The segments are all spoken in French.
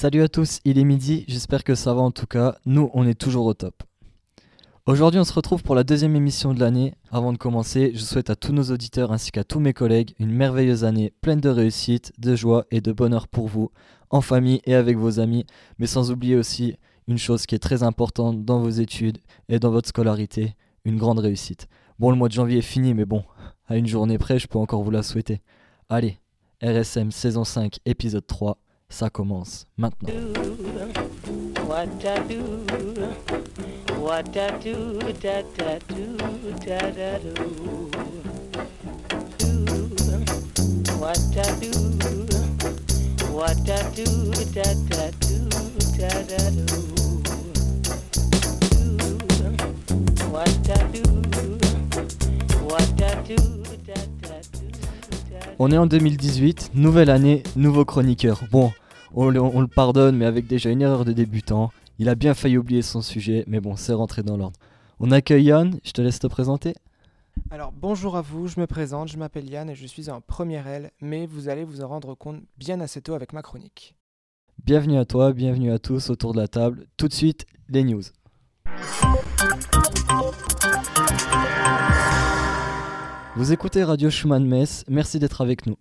Salut à tous, il est midi, j'espère que ça va en tout cas, nous on est toujours au top. Aujourd'hui on se retrouve pour la deuxième émission de l'année. Avant de commencer, je souhaite à tous nos auditeurs ainsi qu'à tous mes collègues une merveilleuse année pleine de réussite, de joie et de bonheur pour vous, en famille et avec vos amis, mais sans oublier aussi une chose qui est très importante dans vos études et dans votre scolarité, une grande réussite. Bon, le mois de janvier est fini, mais bon, à une journée près, je peux encore vous la souhaiter. Allez, RSM saison 5, épisode 3, ça commence maintenant. On est en 2018, nouvelle année, nouveau chroniqueur. Bon, on, le pardonne, mais avec déjà une erreur de débutant. Il a bien failli oublier son sujet, mais bon, c'est rentré dans l'ordre. On accueille Yann, je te laisse te présenter. Alors bonjour à vous, je me présente, je m'appelle Yann et je suis en première L, mais vous allez vous en rendre compte bien assez tôt avec ma chronique. Bienvenue à toi, bienvenue à tous autour de la table. Tout de suite, les news. Vous écoutez Radio Schumann Metz, merci d'être avec nous.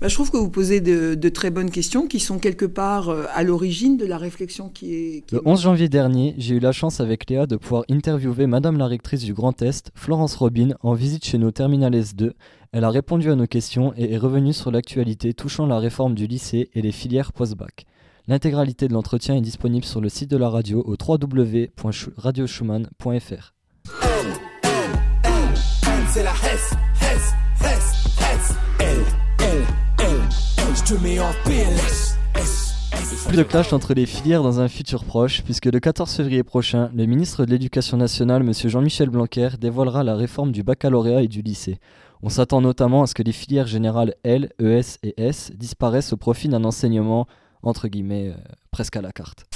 Bah, je trouve que vous posez de, très bonnes questions qui sont quelque part euh, à l'origine de la réflexion qui est... le 11 janvier dernier, j'ai eu la chance avec Léa de pouvoir interviewer Madame la rectrice du Grand Est, Florence Robin, en visite chez nos Terminal S2. Elle a répondu à nos questions et est revenue sur l'actualité touchant la réforme du lycée et les filières post-bac. L'intégralité de l'entretien est disponible sur le site de la radio au www.radioschumann.fr. Plus de clash entre les filières dans un futur proche, puisque le 14 février prochain, le ministre de l'Éducation nationale, M. Jean-Michel Blanquer, dévoilera la réforme du baccalauréat et du lycée. On s'attend notamment à ce que les filières générales L, ES et S disparaissent au profit d'un enseignement, entre guillemets, euh, presque à la carte.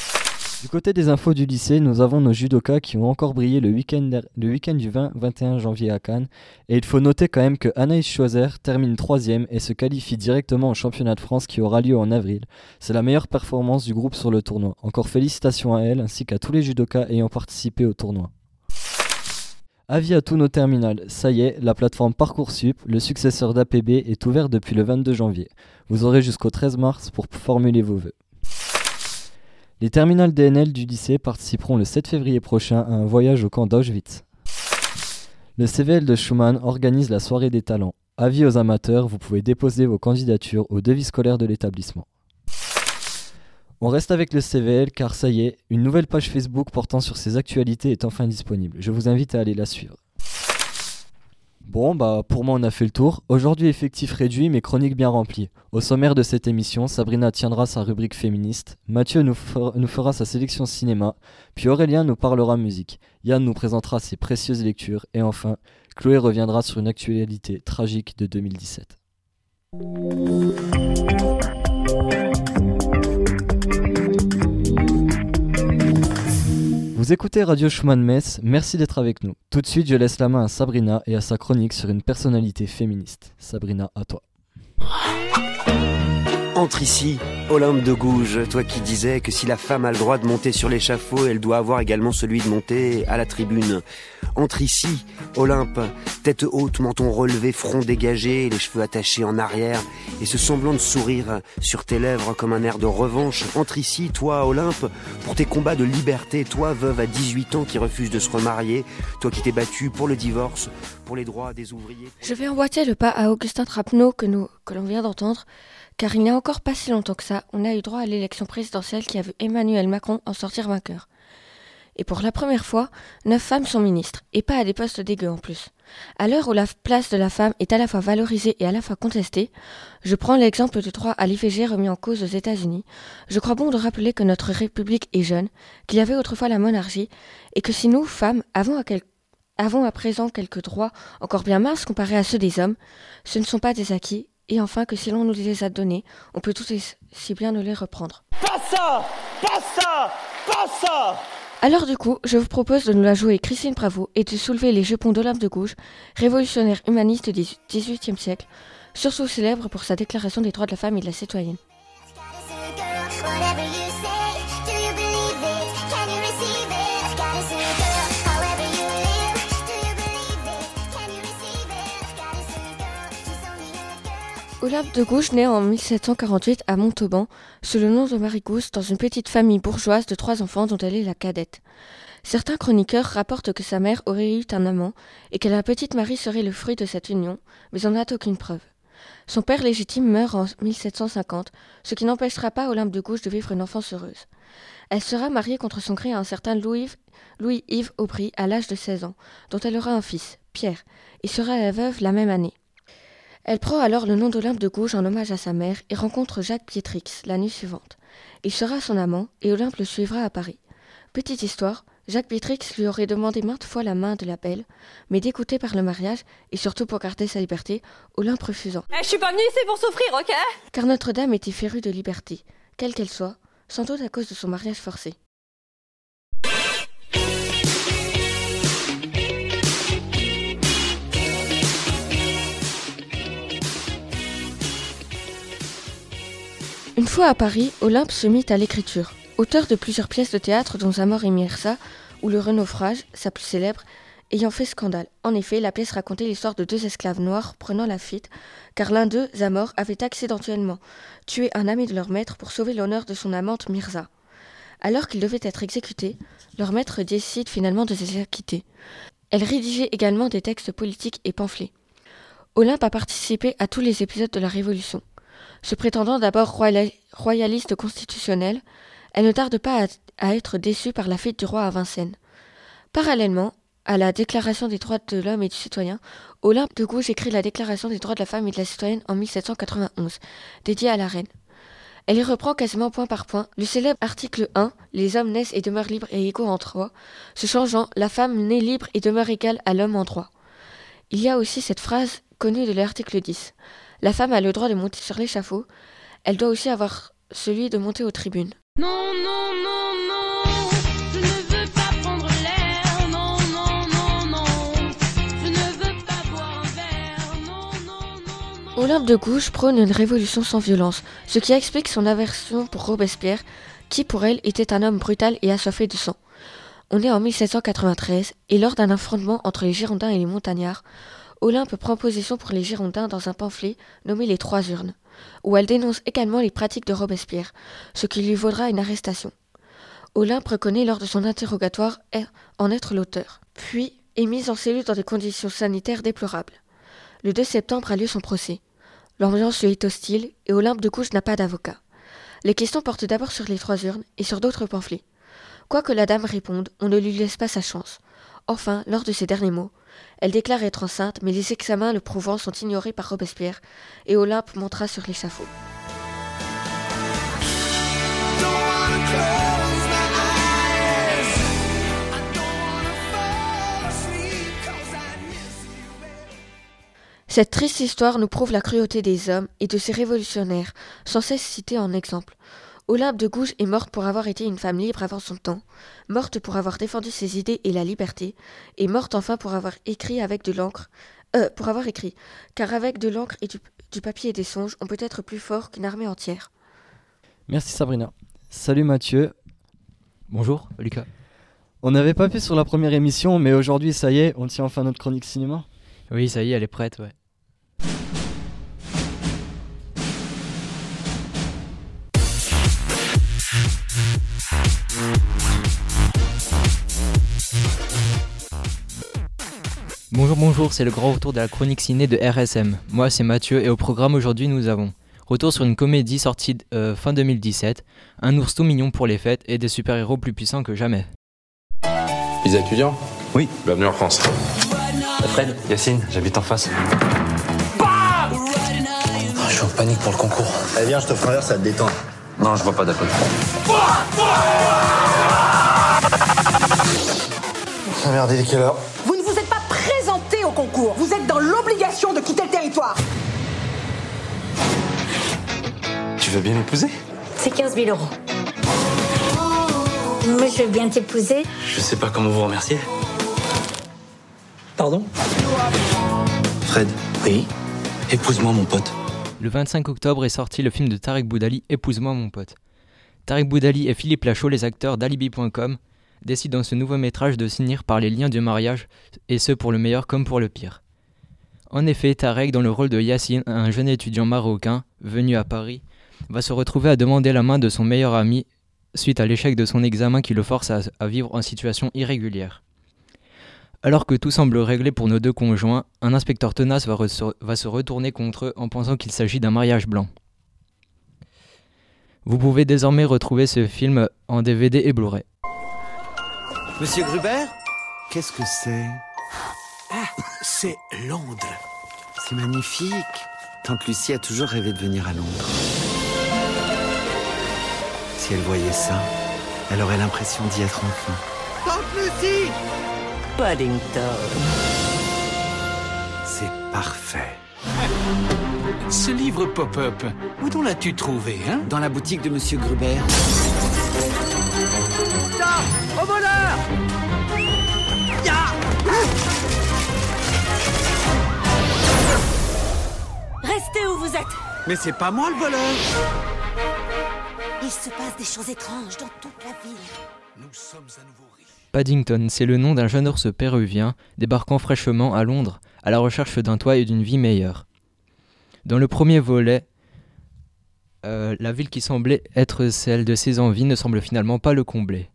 Du côté des infos du lycée, nous avons nos judokas qui ont encore brillé le week-end week du 20-21 janvier à Cannes. Et il faut noter quand même que Anaïs Choiser termine troisième et se qualifie directement au championnat de France qui aura lieu en avril. C'est la meilleure performance du groupe sur le tournoi. Encore félicitations à elle ainsi qu'à tous les judokas ayant participé au tournoi. Avis à tous nos terminales, ça y est, la plateforme Parcoursup, le successeur d'APB, est ouverte depuis le 22 janvier. Vous aurez jusqu'au 13 mars pour formuler vos vœux. Les terminales DNL du lycée participeront le 7 février prochain à un voyage au camp d'Auschwitz. Le CVL de Schumann organise la soirée des talents. Avis aux amateurs, vous pouvez déposer vos candidatures au devis scolaire de l'établissement. On reste avec le CVL car ça y est, une nouvelle page Facebook portant sur ses actualités est enfin disponible. Je vous invite à aller la suivre. Bon, bah pour moi on a fait le tour. Aujourd'hui effectif réduit mais chronique bien remplie. Au sommaire de cette émission, Sabrina tiendra sa rubrique féministe, Mathieu nous, fera sa sélection cinéma, puis Aurélien nous parlera musique, Yann nous présentera ses précieuses lectures, et enfin, Chloé reviendra sur une actualité tragique de 2017. Vous écoutez Radio Schumann Metz, merci d'être avec nous. Tout de suite, je laisse la main à Sabrina et à sa chronique sur une personnalité féministe. Sabrina, à toi. Entre ici, Olympe de Gouges, toi qui disais que si la femme a le droit de monter sur l'échafaud, elle doit avoir également celui de monter à la tribune. Entre ici, Olympe, tête haute, menton relevé, front dégagé, les cheveux attachés en arrière, et ce semblant de sourire sur tes lèvres comme un air de revanche. Entre ici, toi, Olympe, pour tes combats de liberté, toi, veuve à 18 ans qui refuse de se remarier, toi qui t'es battu pour le divorce, pour les droits des ouvriers. Je vais emboîter le pas à Augustin Trapneau que, nous, que l'on vient d'entendre. Car il n'y a encore pas si longtemps que ça, on a eu droit à l'élection présidentielle qui a vu Emmanuel Macron en sortir vainqueur. Et pour la première fois, neuf femmes sont ministres, et pas à des postes dégueux en plus. À l'heure où la place de la femme est à la fois valorisée et à la fois contestée, je prends l'exemple du droit à l'IVG remis en cause aux États-Unis. Je crois bon de rappeler que notre République est jeune, qu'il y avait autrefois la monarchie, et que si nous, femmes, avons à, avons à présent quelques droits encore bien minces comparés à ceux des hommes, ce ne sont pas des acquis et enfin que si l'on nous les a donnés, on peut tout si bien nous les reprendre. Pas ça Pas ça Pas ça alors du coup, je vous propose de nous la jouer Christine Bravo et de soulever les jupons d'Olympe de Gouges, révolutionnaire humaniste du XVIIIe siècle, surtout célèbre pour sa déclaration des droits de la femme et de la citoyenne. Olympe de Gouges naît en 1748 à Montauban, sous le nom de Marie Gousse, dans une petite famille bourgeoise de trois enfants dont elle est la cadette. Certains chroniqueurs rapportent que sa mère aurait eu un amant et que la petite Marie serait le fruit de cette union, mais on n'a aucune preuve. Son père légitime meurt en 1750, ce qui n'empêchera pas Olympe de Gouges de vivre une enfance heureuse. Elle sera mariée contre son gré à un certain Louis-Yves Aubry à l'âge de 16 ans, dont elle aura un fils, Pierre, et sera la veuve la même année. Elle prend alors le nom d'Olympe de Gouges en hommage à sa mère et rencontre Jacques Pietrix l'année suivante. Il sera son amant et Olympe le suivra à Paris. Petite histoire, Jacques Pietrix lui aurait demandé maintes fois la main de la belle, mais dégoûté par le mariage et surtout pour garder sa liberté, Olympe refusant. Eh, je suis pas venue ici pour souffrir, ok? Car Notre-Dame était férue de liberté, quelle qu'elle soit, sans doute à cause de son mariage forcé. Une fois à Paris, Olympe se mit à l'écriture. Auteur de plusieurs pièces de théâtre dont Zamor et Mirza, ou Le Renaufrage, sa plus célèbre, ayant fait scandale. En effet, la pièce racontait l'histoire de deux esclaves noirs prenant la fuite, car l'un d'eux, Zamor, avait accidentellement tué un ami de leur maître pour sauver l'honneur de son amante Mirza. Alors qu'ils devaient être exécutés, leur maître décide finalement de les acquitter. Elle rédigeait également des textes politiques et pamphlets. Olympe a participé à tous les épisodes de la Révolution. Se prétendant d'abord royaliste constitutionnelle, elle ne tarde pas à, être déçue par la fuite du roi à Vincennes. Parallèlement à la Déclaration des droits de l'homme et du citoyen, Olympe de Gouges écrit la Déclaration des droits de la femme et de la citoyenne en 1791, dédiée à la reine. Elle y reprend quasiment point par point le célèbre article 1 Les hommes naissent et demeurent libres et égaux en droit, se changeant La femme naît libre et demeure égale à l'homme en droit. Il y a aussi cette phrase connue de l'article 10 La femme a le droit de monter sur l'échafaud, elle doit aussi avoir celui de monter aux tribunes. Non, non, non, non, je ne veux pas prendre l'air, non, non, non, non, je ne veux pas boire un verre, non, non, non, non. Olympe de Gouges prône une révolution sans violence, ce qui explique son aversion pour Robespierre, qui pour elle était un homme brutal et assoiffé de sang. On est en 1793, et lors d'un affrontement entre les Girondins et les Montagnards, Olympe prend position pour les Girondins dans un pamphlet nommé Les Trois Urnes où elle dénonce également les pratiques de Robespierre, ce qui lui vaudra une arrestation. Olympe reconnaît lors de son interrogatoire en être l'auteur, puis est mise en cellule dans des conditions sanitaires déplorables. Le 2 septembre a lieu son procès. L'ambiance lui est hostile et Olympe de Gouges n'a pas d'avocat. Les questions portent d'abord sur les trois urnes et sur d'autres pamphlets. Quoi que la dame réponde, on ne lui laisse pas sa chance. Enfin, lors de ces derniers mots, elle déclare être enceinte, mais les examens le prouvant sont ignorés par Robespierre, et Olympe montera sur l'échafaud. Cette triste histoire nous prouve la cruauté des hommes et de ces révolutionnaires, sans cesse cités en exemple. Olympe de Gouges est morte pour avoir été une femme libre avant son temps, morte pour avoir défendu ses idées et la liberté, et morte enfin pour avoir écrit avec de l'encre, euh, pour avoir écrit, car avec de l'encre et du, du, papier et des songes, on peut être plus fort qu'une armée entière. Merci Sabrina. Salut Mathieu. Bonjour Lucas. On n'avait pas pu sur la première émission, mais aujourd'hui, ça y est, on tient enfin notre chronique cinéma. Oui, ça y est, elle est prête, ouais. Bonjour, bonjour, c'est le grand retour de la chronique ciné de RSM. Moi, c'est Mathieu et au programme aujourd'hui, nous avons retour sur une comédie sortie euh, fin 2017, un ours tout mignon pour les fêtes et des super-héros plus puissants que jamais. Les étudiants? Oui. Bienvenue en France. Fred, Yacine, j'habite en face. Oh, je suis en panique pour le concours. Allez, viens, je te ferai un verre, ça te détend. Non, je vois pas d'accord. Merde, il est quelle heure Vous concours. Vous êtes dans l'obligation de quitter le territoire. Tu veux bien m'épouser? C'est 15 000 euros. Moi, je veux bien t'épouser. Je sais pas comment vous remercier. Pardon? Fred Oui Épouse-moi, mon pote. Le 25 octobre est sorti le film de Tarek Boudali, Épouse-moi, mon pote. Tarek Boudali et Philippe Lachaud, les acteurs d'Alibi.com, décident dans ce nouveau métrage de s'unir par les liens du mariage, et ce pour le meilleur comme pour le pire. En effet, Tarek, dans le rôle de Yassine, un jeune étudiant marocain venu à Paris, va se retrouver à demander la main de son meilleur ami suite à l'échec de son examen qui le force à, vivre en situation irrégulière. Alors que tout semble réglé pour nos deux conjoints, un inspecteur tenace va, va se retourner contre eux en pensant qu'il s'agit d'un mariage blanc. Vous pouvez désormais retrouver ce film en DVD et Blu-ray. Monsieur Gruber Qu'est-ce que c'est Ah, c'est Londres. C'est magnifique. Tante Lucie a toujours rêvé de venir à Londres. Si elle voyait ça, elle aurait l'impression d'y être enfin. Tante Lucie Paddington. C'est parfait. Ce livre pop-up, où l'as-tu trouvé, hein? Dans la boutique de Monsieur Gruber. Mais c'est pas moi le voleur Il se passe des choses étranges dans toute la ville. Nous sommes à nouveau Paddington, c'est le nom d'un jeune ours péruvien débarquant fraîchement à Londres à la recherche d'un toit et d'une vie meilleure. Dans le premier volet, euh, la ville qui semblait être celle de ses envies ne semble finalement pas le combler.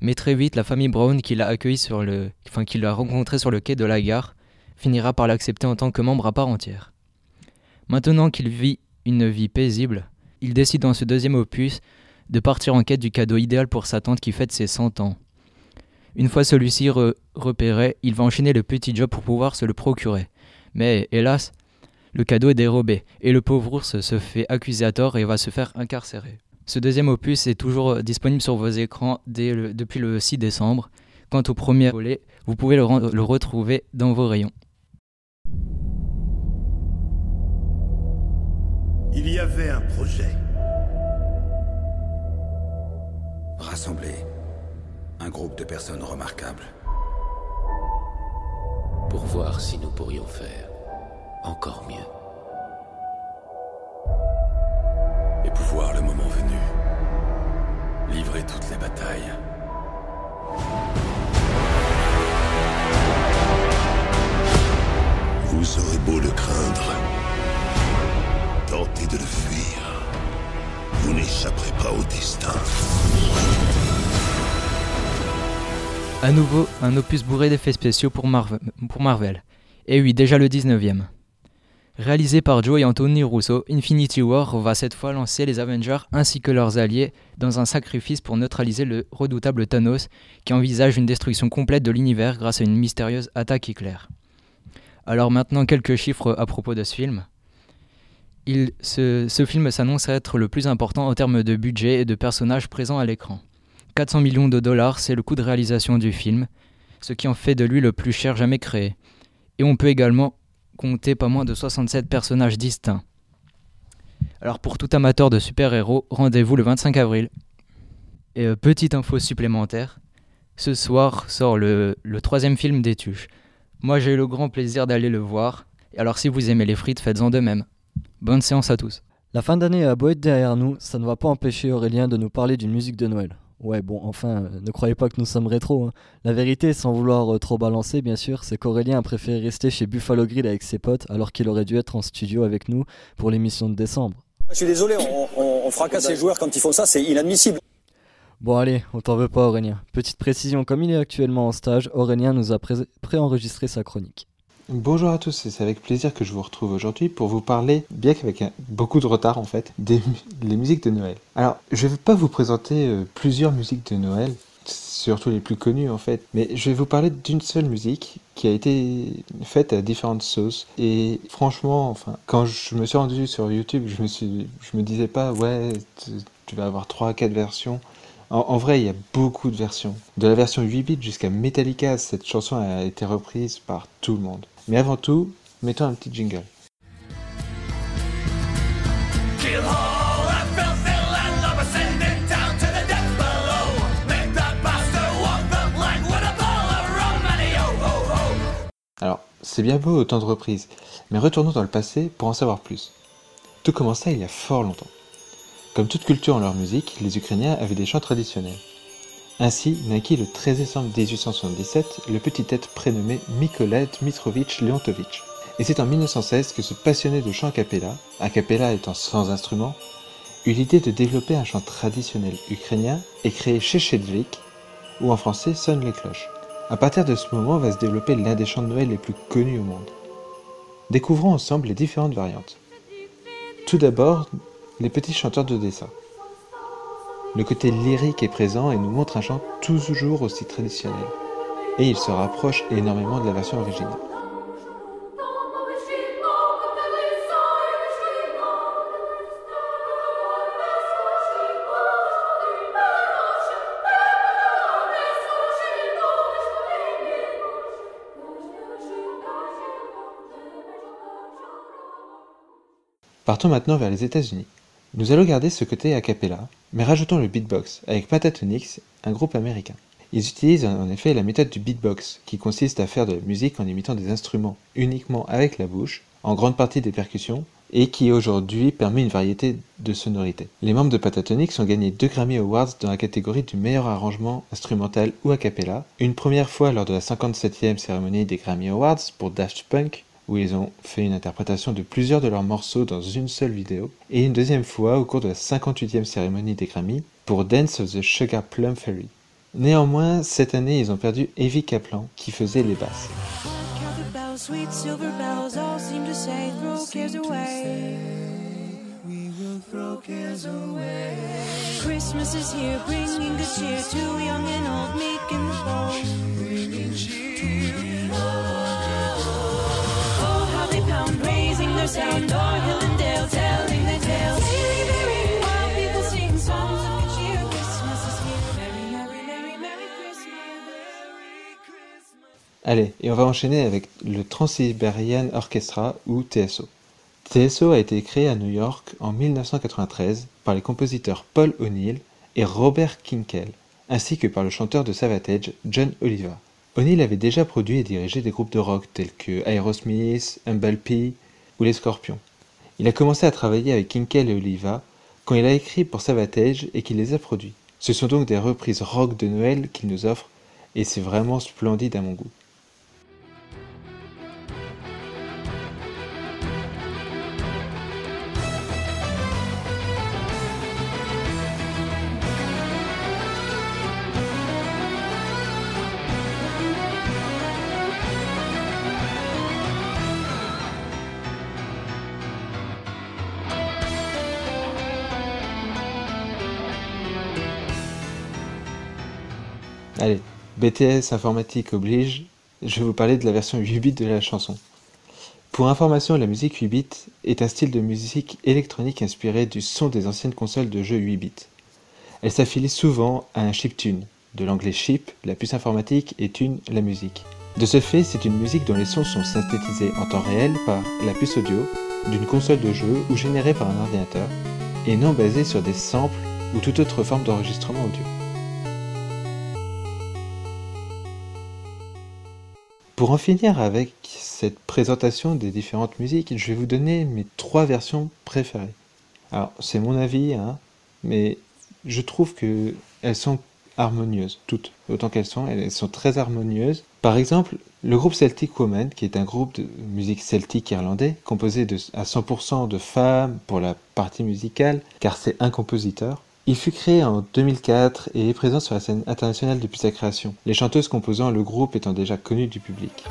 Mais très vite, la famille Brown qui l'a accueilli sur le, enfin qui l'a rencontré sur le quai de la gare, finira par l'accepter en tant que membre à part entière. Maintenant qu'il vit une vie paisible, il décide dans ce deuxième opus de partir en quête du cadeau idéal pour sa tante qui fête ses 100 ans. Une fois celui-ci repéré, il va enchaîner le petit job pour pouvoir se le procurer. Mais hélas, le cadeau est dérobé et le pauvre ours se fait accuser à tort et va se faire incarcérer. Ce deuxième opus est toujours disponible sur vos écrans depuis le 6 décembre. Quant au premier volet, vous pouvez le, le retrouver dans vos rayons. Il y avait un projet. Rassembler un groupe de personnes remarquables. Pour voir si nous pourrions faire encore mieux. Et pouvoir, le moment venu, livrer toutes les batailles. Vous aurez beau le craindre, tentez de le fuir. Vous n'échapperez pas au destin. À nouveau, un opus bourré d'effets spéciaux pour, pour Marvel. Et oui, déjà le 19e. Réalisé par Joe et Anthony Russo, Infinity War va cette fois lancer les Avengers ainsi que leurs alliés dans un sacrifice pour neutraliser le redoutable Thanos qui envisage une destruction complète de l'univers grâce à une mystérieuse attaque éclair. Alors maintenant quelques chiffres à propos de ce film. Ce, film s'annonce être le plus important en termes de budget et de personnages présents à l'écran. 400 millions de dollars, c'est le coût de réalisation du film, ce qui en fait de lui le plus cher jamais créé. Et on peut également compter pas moins de 67 personnages distincts. Alors pour tout amateur de super-héros, rendez-vous le 25 avril. Et euh, petite info supplémentaire, ce soir sort le, troisième film des Tuches. Moi j'ai eu le grand plaisir d'aller le voir, alors si vous aimez les frites, faites-en de même. Bonne séance à tous. La fin d'année a beau être derrière nous, ça ne va pas empêcher Aurélien de nous parler d'une musique de Noël. Ouais, bon, enfin, euh, ne croyez pas que nous sommes rétro. Hein. La vérité, sans vouloir euh, trop balancer, bien sûr, c'est qu'Aurélien a préféré rester chez Buffalo Grill avec ses potes, alors qu'il aurait dû être en studio avec nous pour l'émission de décembre. Je suis désolé, on, fracasse les joueurs quand ils font ça, c'est inadmissible. Bon allez, on t'en veut pas Aurélien. Petite précision, comme il est actuellement en stage, Aurélien nous a préenregistré sa chronique. Bonjour à tous, c'est avec plaisir que je vous retrouve aujourd'hui pour vous parler, bien qu'avec beaucoup de retard en fait, des les musiques de Noël. Alors, je ne vais pas vous présenter euh, plusieurs musiques de Noël, surtout les plus connues en fait, mais je vais vous parler d'une seule musique qui a été faite à différentes sauces. Et franchement, enfin, quand je me suis rendu sur YouTube, je me me disais pas, ouais, tu vas avoir 3 4 versions. En, vrai, il y a beaucoup de versions. De la version 8 bits jusqu'à Metallica, cette chanson a été reprise par tout le monde. Mais avant tout, mettons un petit jingle. Alors, c'est bien beau autant de reprises, mais retournons dans le passé pour en savoir plus. Tout commença il y a fort longtemps. Comme toute culture en leur musique, les Ukrainiens avaient des chants traditionnels. Ainsi naquit le 13 décembre 1877 le petit être prénommé Mykolai Dmitrovitch Leontovitch. Et c'est en 1916 que ce passionné de chant a cappella, a cappella étant sans instrument, eut l'idée de développer un chant traditionnel ukrainien et créer Shechedvik, où en français sonnent les cloches. À partir de ce moment va se développer l'un des chants de Noël les plus connus au monde. Découvrons ensemble les différentes variantes. Tout d'abord, les petits chanteurs de dessin. Le côté lyrique est présent et nous montre un chant toujours aussi traditionnel. Et il se rapproche énormément de la version originale. Partons maintenant vers les États-Unis. Nous allons garder ce côté a cappella, mais rajoutons le beatbox avec Patatonix, un groupe américain. Ils utilisent en effet la méthode du beatbox, qui consiste à faire de la musique en imitant des instruments uniquement avec la bouche, en grande partie des percussions, et qui aujourd'hui permet une variété de sonorités. Les membres de Patatonix ont gagné deux Grammy Awards dans la catégorie du meilleur arrangement instrumental ou a cappella, une première fois lors de la 57e cérémonie des Grammy Awards pour Daft Punk, où ils ont fait une interprétation de plusieurs de leurs morceaux dans une seule vidéo, et une deuxième fois au cours de la 58e cérémonie des Grammy pour Dance of the Sugar Plum Fairy. Néanmoins, cette année, ils ont perdu Evie Kaplan qui faisait les basses. Allez, et on va enchaîner avec le Trans-Siberian Orchestra ou TSO. TSO a été créé à New York en 1993 par les compositeurs Paul O'Neill et Robert Kinkel, ainsi que par le chanteur de Savatage John Oliva. O'Neill avait déjà produit et dirigé des groupes de rock tels que Aerosmith, Humble P ou Les Scorpions. Il a commencé à travailler avec Kinkel et Oliva quand il a écrit pour Savatage et qu'il les a produits. Ce sont donc des reprises rock de Noël qu'il nous offre et c'est vraiment splendide à mon goût. BTS informatique oblige, je vais vous parler de la version 8 bits de la chanson. Pour information, la musique 8 bits est un style de musique électronique inspiré du son des anciennes consoles de jeux 8 bits. Elle s'affilie souvent à un chiptune, de l'anglais chip, la puce informatique, et tune, la musique. De ce fait, c'est une musique dont les sons sont synthétisés en temps réel par la puce audio d'une console de jeu ou générée par un ordinateur, et non basée sur des samples ou toute autre forme d'enregistrement audio. Pour en finir avec cette présentation des différentes musiques, je vais vous donner mes trois versions préférées. Alors, c'est mon avis, hein, mais je trouve que elles sont harmonieuses, toutes, autant qu'elles sont, elles sont très harmonieuses. Par exemple, le groupe Celtic Woman, qui est un groupe de musique celtique irlandais, composé à 100% de femmes pour la partie musicale, car c'est un compositeur, il fut créé en 2004 et est présent sur la scène internationale depuis sa création, les chanteuses composant le groupe étant déjà connues du public.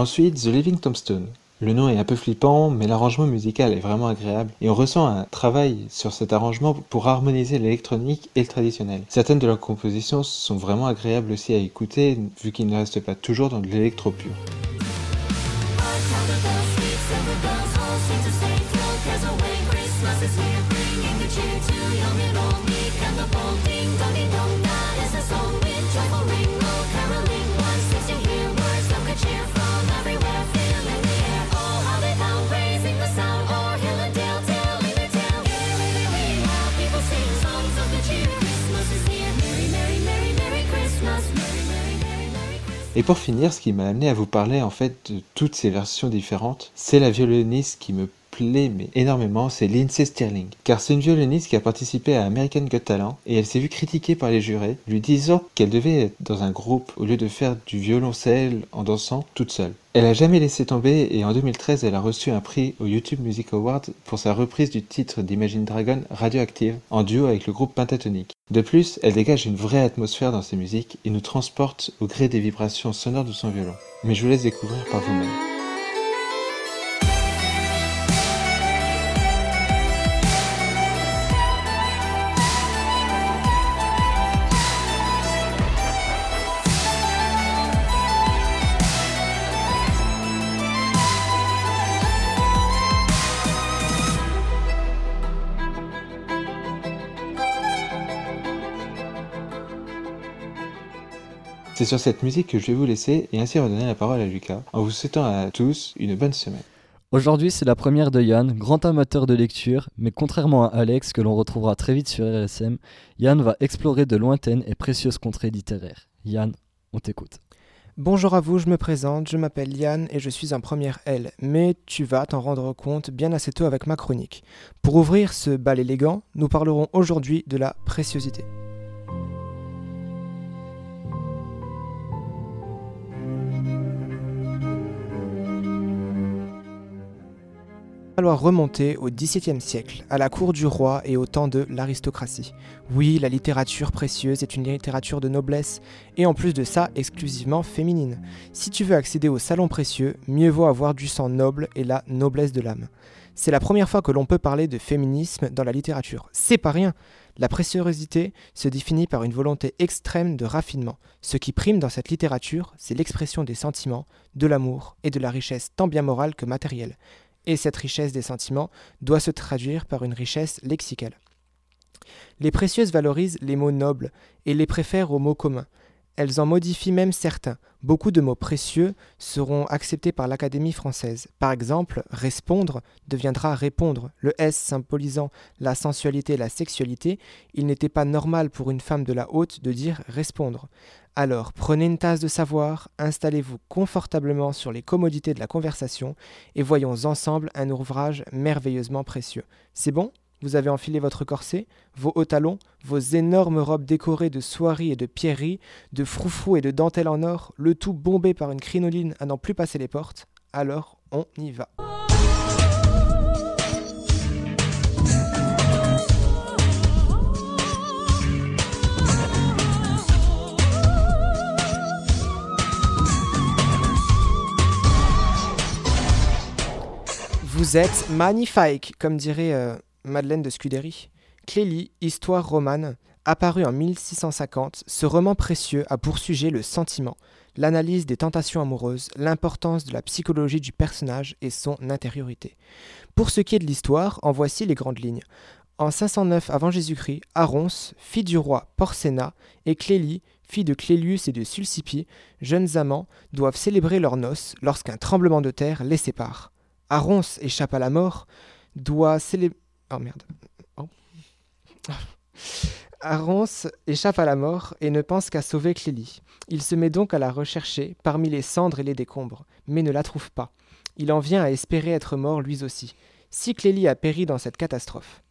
Ensuite, The Living Tombstone. Le nom est un peu flippant, mais l'arrangement musical est vraiment agréable et on ressent un travail sur cet arrangement pour harmoniser l'électronique et le traditionnel. Certaines de leurs compositions sont vraiment agréables aussi à écouter vu qu'ils ne restent pas toujours dans de l'électro pur. Et pour finir, ce qui m'a amené à vous parler en fait de toutes ces versions différentes, c'est la violoniste qui me mais énormément, c'est Lindsay Stirling. Car c'est une violoniste qui a participé à American Got Talent et elle s'est vue critiquée par les jurés, lui disant qu'elle devait être dans un groupe au lieu de faire du violoncelle en dansant toute seule. Elle a jamais laissé tomber et en 2013 elle a reçu un prix au YouTube Music Award pour sa reprise du titre d'Imagine Dragon Radioactive en duo avec le groupe Pentatonic. De plus, elle dégage une vraie atmosphère dans ses musiques et nous transporte au gré des vibrations sonores de son violon. Mais je vous laisse découvrir par vous-même. C'est sur cette musique que je vais vous laisser et ainsi redonner la parole à Lucas en vous souhaitant à tous une bonne semaine. Aujourd'hui, c'est la première de Yann, grand amateur de lecture, mais contrairement à Alex, que l'on retrouvera très vite sur RSM, Yann va explorer de lointaines et précieuses contrées littéraires. Yann, on t'écoute. Bonjour à vous, je me présente, je m'appelle Yann et je suis un premier L, mais tu vas t'en rendre compte bien assez tôt avec ma chronique. Pour ouvrir ce bal élégant, nous parlerons aujourd'hui de la préciosité. Falloir remonter au XVIIe siècle, à la cour du roi et au temps de l'aristocratie. Oui, la littérature précieuse est une littérature de noblesse, et en plus de ça, exclusivement féminine. Si tu veux accéder au salon précieux, mieux vaut avoir du sang noble et la noblesse de l'âme. C'est la première fois que l'on peut parler de féminisme dans la littérature. C'est pas rien La préciosité se définit par une volonté extrême de raffinement. Ce qui prime dans cette littérature, c'est l'expression des sentiments, de l'amour et de la richesse tant bien morale que matérielle et cette richesse des sentiments doit se traduire par une richesse lexicale. Les précieuses valorisent les mots nobles et les préfèrent aux mots communs. Elles en modifient même certains. Beaucoup de mots précieux seront acceptés par l'Académie française. Par exemple, répondre deviendra répondre. Le S symbolisant la sensualité et la sexualité, il n'était pas normal pour une femme de la haute de dire répondre. Alors prenez une tasse de savoir, installez-vous confortablement sur les commodités de la conversation et voyons ensemble un ouvrage merveilleusement précieux. C'est bon? Vous avez enfilé votre corset, vos hauts talons, vos énormes robes décorées de soieries et de pierreries, de froufrous et de dentelles en or, le tout bombé par une crinoline à n'en plus passer les portes Alors on y va. Vous êtes magnifique, comme dirait euh, Madeleine de Scudéry. Clélie, Histoire romane, apparu en 1650, ce roman précieux a pour sujet le sentiment, l'analyse des tentations amoureuses, l'importance de la psychologie du personnage et son intériorité. Pour ce qui est de l'histoire, en voici les grandes lignes. En 509 avant Jésus-Christ, Arons, fille du roi Porcena, et Clélie, fille de Clélius et de Sulcipi, jeunes amants, doivent célébrer leurs noces lorsqu'un tremblement de terre les sépare. Arons échappe à la mort, doit célébrer. Oh merde. Oh. échappe à la mort et ne pense qu'à sauver Clélie. Il se met donc à la rechercher parmi les cendres et les décombres, mais ne la trouve pas. Il en vient à espérer être mort lui aussi, si Clélie a péri dans cette catastrophe.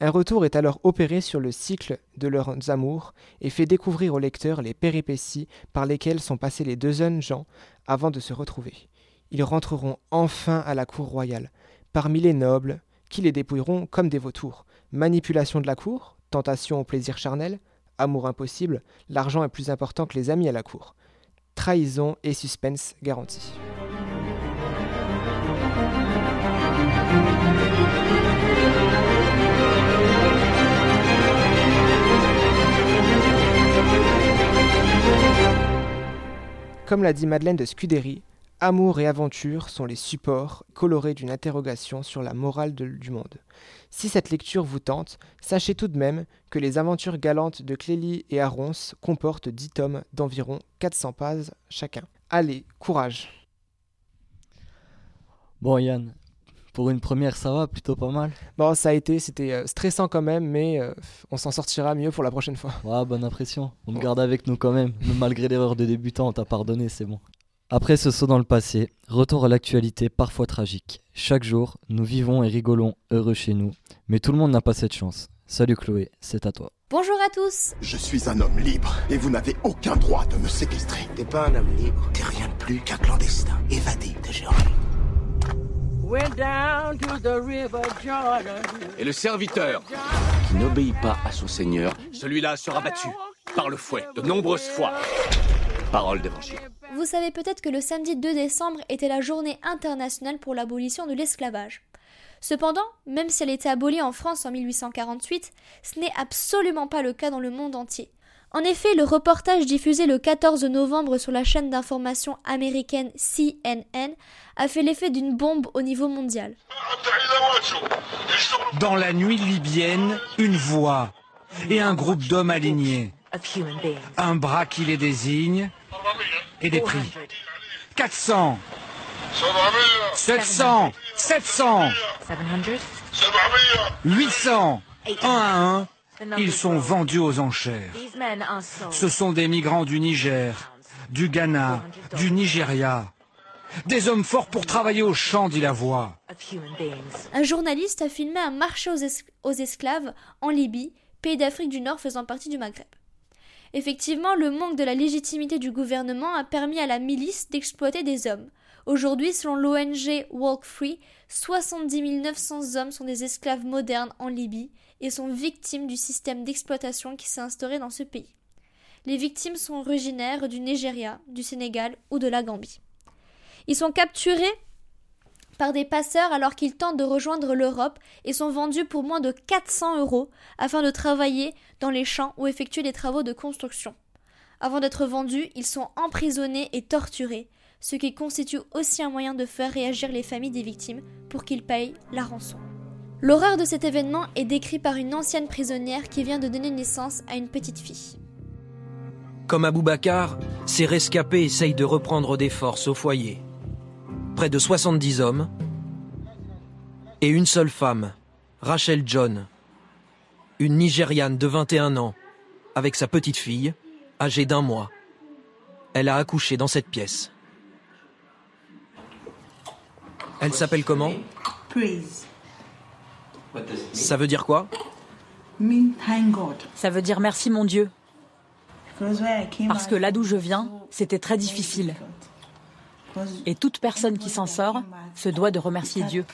Un retour est alors opéré sur le cycle de leurs amours et fait découvrir au lecteur les péripéties par lesquelles sont passés les deux jeunes gens avant de se retrouver ils rentreront enfin à la cour royale, parmi les nobles, qui les dépouilleront comme des vautours. Manipulation de la cour, tentation au plaisir charnel, amour impossible, l'argent est plus important que les amis à la cour. Trahison et suspense garantis. Comme l'a dit Madeleine de Scudéry, Amour et aventure sont les supports colorés d'une interrogation sur la morale du monde. Si cette lecture vous tente, sachez tout de même que les aventures galantes de Clélie et Arons comportent 10 tomes d'environ 400 pages chacun. Allez, courage Bon Yann, Pour une première, ça va, plutôt pas mal. Bon, ça a été, c'était euh, stressant quand même, mais euh, on s'en sortira mieux pour la prochaine fois. Ouais, bonne impression. On te garde avec nous quand même. Malgré l'erreur de débutant, on t'a pardonné, c'est bon. Après ce saut dans le passé, retour à l'actualité parfois tragique. Chaque jour, nous vivons et rigolons heureux chez nous. Mais tout le monde n'a pas cette chance. Salut Chloé, c'est à toi. Bonjour à tous Je suis un homme libre et vous n'avez aucun droit de me séquestrer. T'es pas un homme libre, t'es rien de plus qu'un clandestin, évadé de Géorgie. Et le serviteur qui n'obéit pas à son seigneur, celui-là sera battu par le fouet de nombreuses fois. Parole d'évangile. Vous savez peut-être que le samedi 2 décembre était la journée internationale pour l'abolition de l'esclavage. Cependant, même si elle était abolie en France en 1848, ce n'est absolument pas le cas dans le monde entier. En effet, le reportage diffusé le 14 novembre sur la chaîne d'information américaine CNN a fait l'effet d'une bombe au niveau mondial. Dans la nuit libyenne, une voix et un groupe d'hommes alignés. Un bras qui les désigne et des prix. 400 700 700 800 1 à 1 ils sont vendus aux enchères. Ce sont des migrants du Niger, du Ghana, du Nigeria. Des hommes forts pour travailler au champ, dit la voix. Un journaliste a filmé un marché aux esclaves en Libye, pays d'Afrique du Nord faisant partie du Maghreb. Effectivement, le manque de la légitimité du gouvernement a permis à la milice d'exploiter des hommes. Aujourd'hui, selon l'ONG Walk Free, 70 900 hommes sont des esclaves modernes en Libye et sont victimes du système d'exploitation qui s'est instauré dans ce pays. Les victimes sont originaires du Nigeria, du Sénégal ou de la Gambie. Ils sont capturés par des passeurs alors qu'ils tentent de rejoindre l'Europe et sont vendus pour moins de 400 euros afin de travailler dans les champs ou effectuer des travaux de construction. Avant d'être vendus, ils sont emprisonnés et torturés, ce qui constitue aussi un moyen de faire réagir les familles des victimes pour qu'ils payent la rançon. L'horreur de cet événement est décrite par une ancienne prisonnière qui vient de donner naissance à une petite fille. Comme Aboubacar, ces rescapés essayent de reprendre des forces au foyer. Près de 70 hommes et une seule femme, Rachel John, une Nigériane de 21 ans, avec sa petite fille, âgée d'un mois. Elle a accouché dans cette pièce. Elle s'appelle comment? Praise. Ça veut dire quoi? Mean thank God. Ça veut dire merci mon Dieu. Parce que là d'où je viens, c'était très difficile. Et toute personne qui s'en sort se doit de remercier Dieu.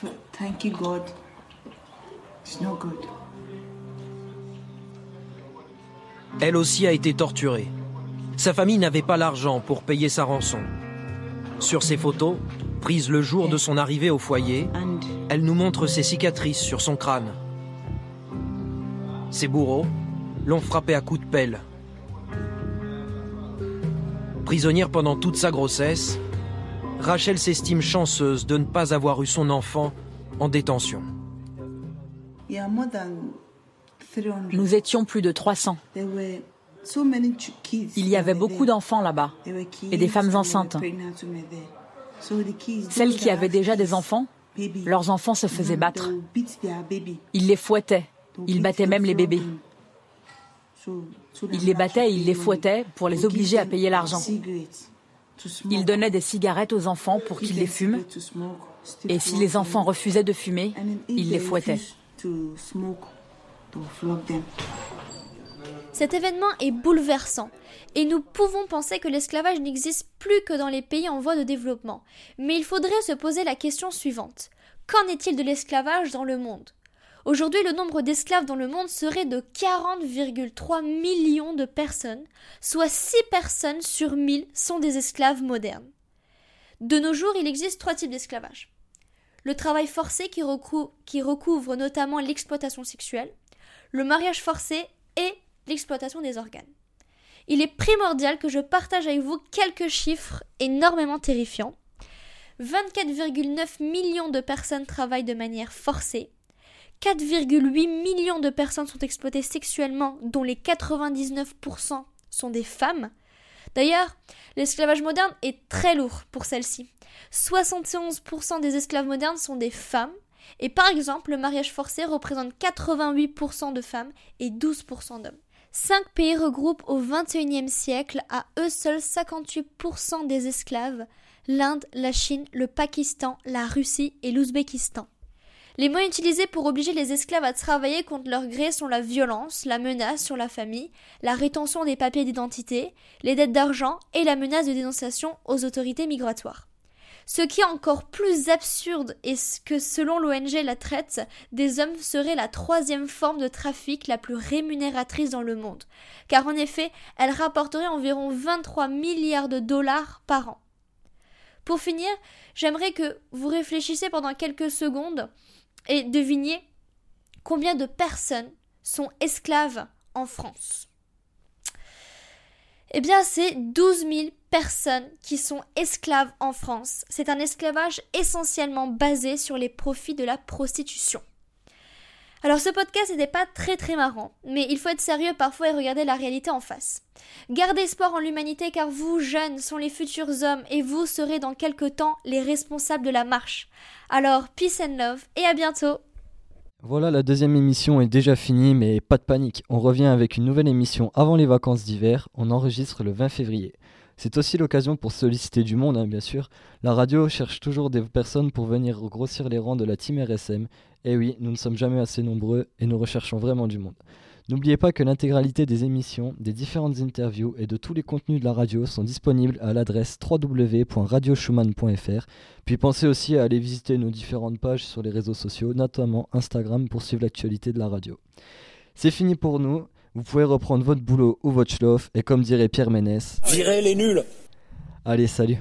Elle aussi a été torturée. Sa famille n'avait pas l'argent pour payer sa rançon. Sur ses photos, prises le jour de son arrivée au foyer, elle nous montre ses cicatrices sur son crâne. Ses bourreaux l'ont frappée à coups de pelle. Prisonnière pendant toute sa grossesse, Rachel s'estime chanceuse de ne pas avoir eu son enfant en détention. Yeah, more than 300. Nous étions plus de 300. There were so many ch- kids. Il y avait beaucoup d'enfants là-bas et des femmes enceintes. Celles qui avaient déjà des enfants, leurs enfants se faisaient battre. Ils les fouettaient. Ils battaient même les bébés. Ils les battaient et ils les fouettaient pour les obliger à payer l'argent. Ils donnaient des cigarettes aux enfants pour qu'ils les fument. Et si les enfants refusaient de fumer, they les them. Cet événement est bouleversant, et nous pouvons penser que l'esclavage n'existe plus que dans les pays en voie de développement. Mais il faudrait se poser la question suivante. Qu'en est-il de l'esclavage dans le monde? Aujourd'hui, le nombre d'esclaves dans le monde serait de 40,3 millions de personnes, soit 6 personnes sur 1000 sont des esclaves modernes. De nos jours, il existe trois types d'esclavage. Le travail forcé qui, recou- qui recouvre notamment l'exploitation sexuelle, le mariage forcé et l'exploitation des organes. Il est primordial que je partage avec vous quelques chiffres énormément terrifiants. 24,9 millions de personnes travaillent de manière forcée. 4,8 millions de personnes sont exploitées sexuellement, dont les 99% sont des femmes. D'ailleurs, l'esclavage moderne est très lourd pour celle-ci. 71% des esclaves modernes sont des femmes Et par exemple, le mariage forcé représente 88% de femmes et 12% d'hommes. Cinq pays regroupent au XXIe siècle à eux seuls 58% des esclaves l'Inde, la Chine, le Pakistan, la Russie et l'Ouzbékistan. Les moyens utilisés pour obliger les esclaves à travailler contre leur gré sont la violence, la menace sur la famille, la rétention des papiers d'identité, les dettes d'argent et la menace de dénonciation aux autorités migratoires. Ce qui est encore plus absurde est que selon l'ONG La Traite, des hommes serait la troisième forme de trafic la plus rémunératrice dans le monde, car en effet, elle rapporterait environ 23 milliards de dollars par an. Pour finir, j'aimerais que vous réfléchissiez pendant quelques secondes et devinez combien de personnes sont esclaves en France. Eh bien, c'est 12 000 personnes qui sont esclaves en France. C'est un esclavage essentiellement basé sur les profits de la prostitution. Alors ce podcast n'était pas très très marrant, mais il faut être sérieux parfois et regarder la réalité en face. Gardez espoir en l'humanité car vous, jeunes, sont les futurs hommes et vous serez dans quelque temps les responsables de la marche. Alors, peace and love et à bientôt voilà, la deuxième émission est déjà finie, mais pas de panique. On revient avec une nouvelle émission avant les vacances d'hiver. On enregistre le 20 février. C'est aussi l'occasion pour solliciter du monde, hein, bien sûr. La radio cherche toujours des personnes pour venir grossir les rangs de la team RSM eh oui, nous ne sommes jamais assez nombreux et nous recherchons vraiment du monde. N'oubliez pas que l'intégralité des émissions, des différentes interviews et de tous les contenus de la radio sont disponibles à l'adresse www.radioschumann.fr. Puis pensez aussi à aller visiter nos différentes pages sur les réseaux sociaux, notamment Instagram pour suivre l'actualité de la radio. C'est fini pour nous. Vous pouvez reprendre votre boulot ou votre schloff et comme dirait Pierre Ménès, Virez les nuls Allez, salut